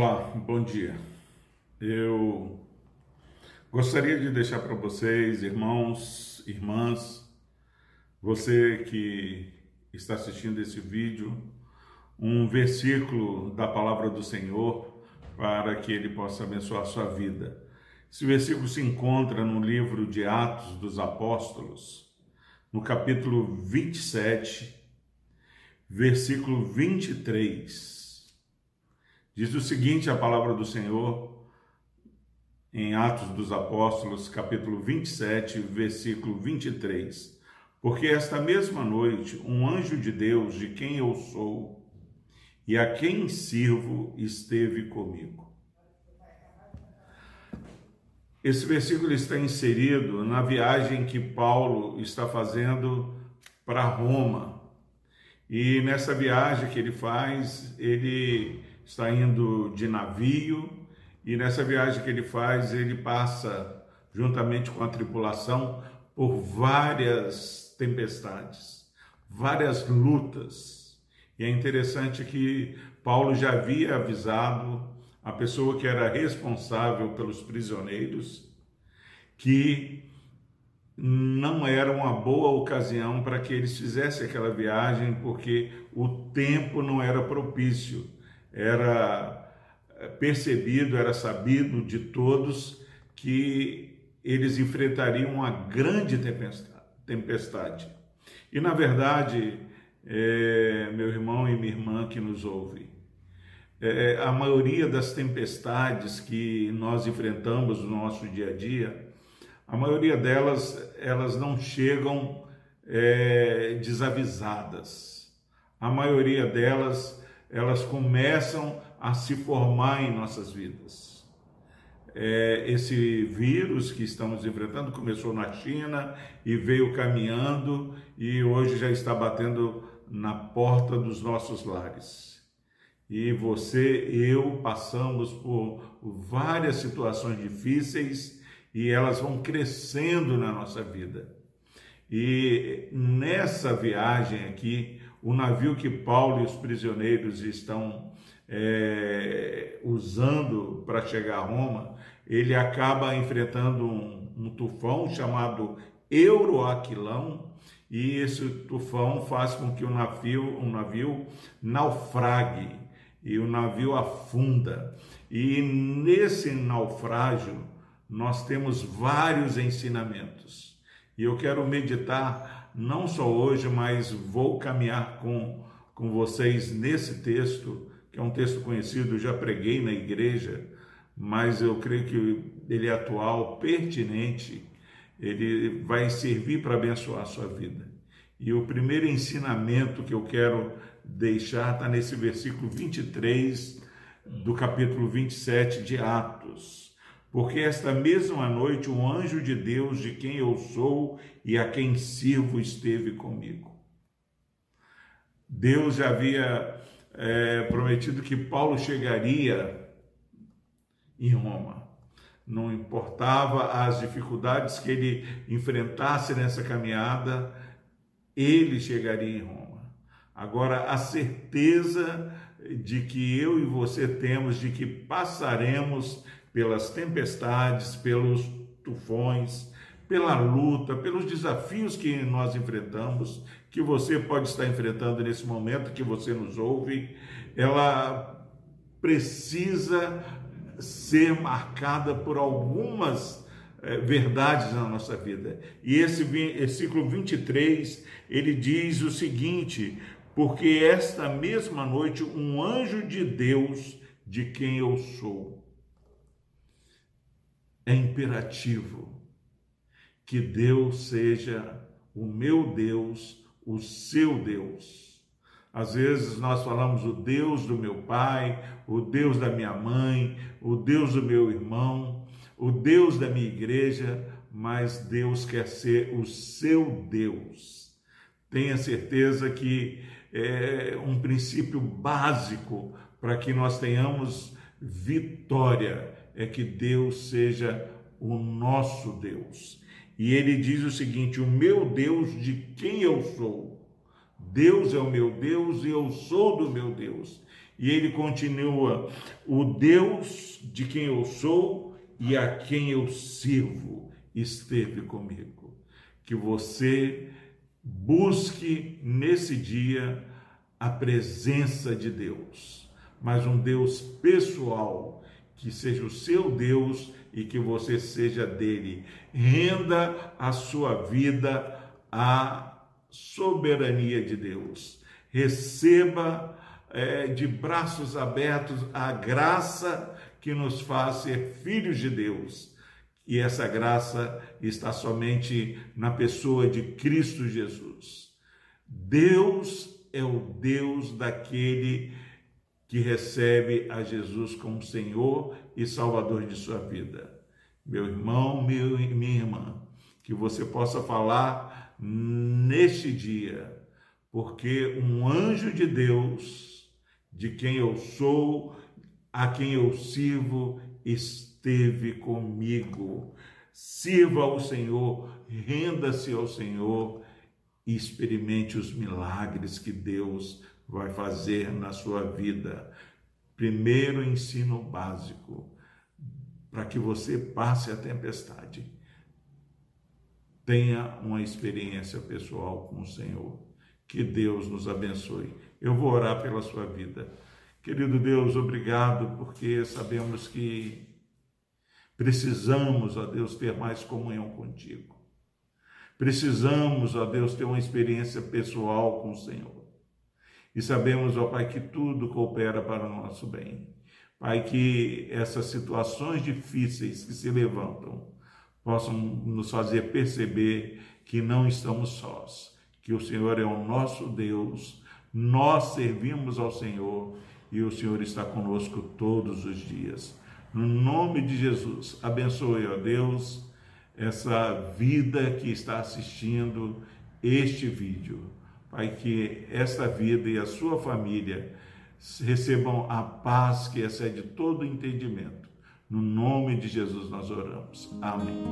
Olá, bom dia. Eu gostaria de deixar para vocês, irmãos, irmãs, você que está assistindo esse vídeo, um versículo da palavra do Senhor para que ele possa abençoar a sua vida. Esse versículo se encontra no livro de Atos dos Apóstolos, no capítulo 27, versículo 23 Diz o seguinte a palavra do Senhor em Atos dos Apóstolos, capítulo 27, versículo 23. Porque esta mesma noite um anjo de Deus, de quem eu sou e a quem sirvo, esteve comigo. Esse versículo está inserido na viagem que Paulo está fazendo para Roma. E nessa viagem que ele faz, ele está indo de navio e nessa viagem que ele faz, ele passa, juntamente com a tripulação, por várias tempestades, várias lutas. E é interessante que Paulo já havia avisado a pessoa que era responsável pelos prisioneiros que não era uma boa ocasião para que eles fizessem aquela viagem, porque o tempo não era propício era eh, percebido, era sabido de todos que eles enfrentariam uma grande tempestade. E na verdade, é, meu irmão e minha irmã que nos ouve, é, a maioria das tempestades que nós enfrentamos no nosso dia a dia, a maioria delas elas não chegam é, desavisadas. A maioria delas elas começam a se formar em nossas vidas. É, esse vírus que estamos enfrentando começou na China e veio caminhando e hoje já está batendo na porta dos nossos lares. E você, eu passamos por várias situações difíceis e elas vão crescendo na nossa vida. E nessa viagem aqui, o navio que Paulo e os prisioneiros estão é, usando para chegar a Roma, ele acaba enfrentando um, um tufão chamado Euroaquilão, e esse tufão faz com que o navio, um navio naufrague e o navio afunda. E nesse naufrágio nós temos vários ensinamentos. E eu quero meditar não só hoje, mas vou caminhar com, com vocês nesse texto, que é um texto conhecido, já preguei na igreja, mas eu creio que ele é atual, pertinente, ele vai servir para abençoar a sua vida. E o primeiro ensinamento que eu quero deixar está nesse versículo 23 do capítulo 27 de Atos porque esta mesma noite um anjo de Deus, de quem eu sou e a quem sirvo, esteve comigo. Deus já havia é, prometido que Paulo chegaria em Roma. Não importava as dificuldades que ele enfrentasse nessa caminhada, ele chegaria em Roma. Agora, a certeza de que eu e você temos de que passaremos pelas tempestades, pelos tufões, pela luta, pelos desafios que nós enfrentamos, que você pode estar enfrentando nesse momento que você nos ouve, ela precisa ser marcada por algumas eh, verdades na nossa vida. E esse versículo 23, ele diz o seguinte: porque esta mesma noite um anjo de Deus, de quem eu sou, é imperativo que Deus seja o meu Deus, o seu Deus. Às vezes nós falamos o Deus do meu pai, o Deus da minha mãe, o Deus do meu irmão, o Deus da minha igreja, mas Deus quer ser o seu Deus. Tenha certeza que é um princípio básico para que nós tenhamos vitória é que Deus seja o nosso Deus. E ele diz o seguinte: o meu Deus de quem eu sou. Deus é o meu Deus e eu sou do meu Deus. E ele continua: O Deus de quem eu sou e a quem eu sirvo esteve comigo. Que você busque nesse dia a presença de Deus, mas um Deus pessoal, que seja o seu Deus e que você seja dele. Renda a sua vida à soberania de Deus. Receba é, de braços abertos a graça que nos faz ser filhos de Deus. E essa graça está somente na pessoa de Cristo Jesus. Deus é o Deus daquele que recebe a Jesus como Senhor e Salvador de sua vida. Meu irmão, meu, minha irmã, que você possa falar neste dia, porque um anjo de Deus, de quem eu sou, a quem eu sirvo, esteve comigo. Sirva ao Senhor, renda-se ao Senhor e experimente os milagres que Deus vai fazer na sua vida. Primeiro ensino básico, para que você passe a tempestade. Tenha uma experiência pessoal com o Senhor. Que Deus nos abençoe. Eu vou orar pela sua vida. Querido Deus, obrigado, porque sabemos que precisamos, ó Deus, ter mais comunhão contigo. Precisamos, ó Deus, ter uma experiência pessoal com o Senhor. E sabemos, ó Pai, que tudo coopera para o nosso bem. Pai, que essas situações difíceis que se levantam possam nos fazer perceber que não estamos sós, que o Senhor é o nosso Deus, nós servimos ao Senhor e o Senhor está conosco todos os dias. No nome de Jesus, abençoe, ó Deus, essa vida que está assistindo este vídeo Pai, que esta vida e a sua família recebam a paz que excede todo entendimento. No nome de Jesus nós oramos. Amém.